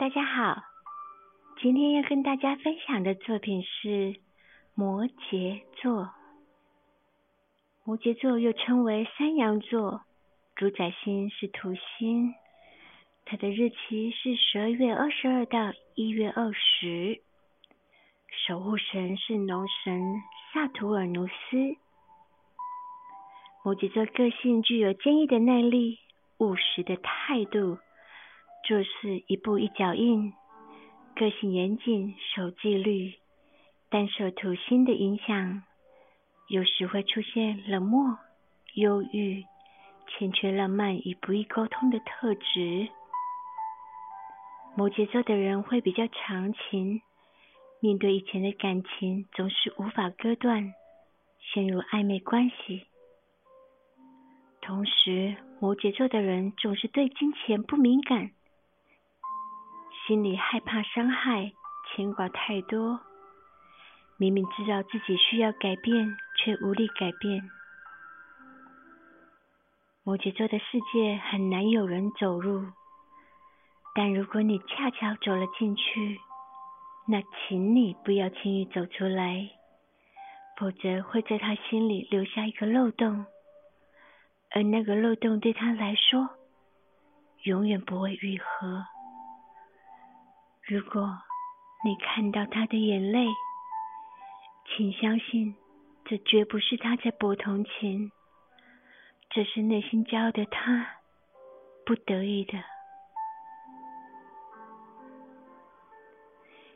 大家好，今天要跟大家分享的作品是摩羯座。摩羯座又称为山羊座，主宰星是土星，它的日期是十二月二十二到一月二十，守护神是农神萨图尔努斯。摩羯座个性具有坚毅的耐力、务实的态度。做事一步一脚印，个性严谨，守纪律，但受土星的影响，有时会出现冷漠、忧郁、欠缺浪漫与不易沟通的特质。摩羯座的人会比较长情，面对以前的感情总是无法割断，陷入暧昧关系。同时，摩羯座的人总是对金钱不敏感。心里害怕伤害，牵挂太多。明明知道自己需要改变，却无力改变。摩羯座的世界很难有人走入，但如果你恰巧走了进去，那请你不要轻易走出来，否则会在他心里留下一个漏洞，而那个漏洞对他来说，永远不会愈合。如果你看到他的眼泪，请相信，这绝不是他在博同情，这是内心骄傲的他不得已的。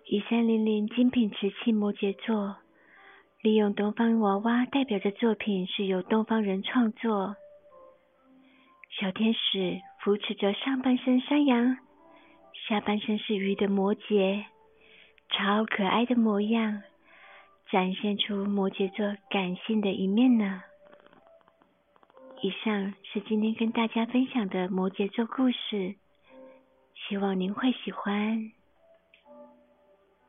一三零零精品瓷器摩羯座，利用东方娃娃代表的作品是由东方人创作。小天使扶持着上半身山羊。下半身是鱼的摩羯，超可爱的模样，展现出摩羯座感性的一面呢。以上是今天跟大家分享的摩羯座故事，希望您会喜欢。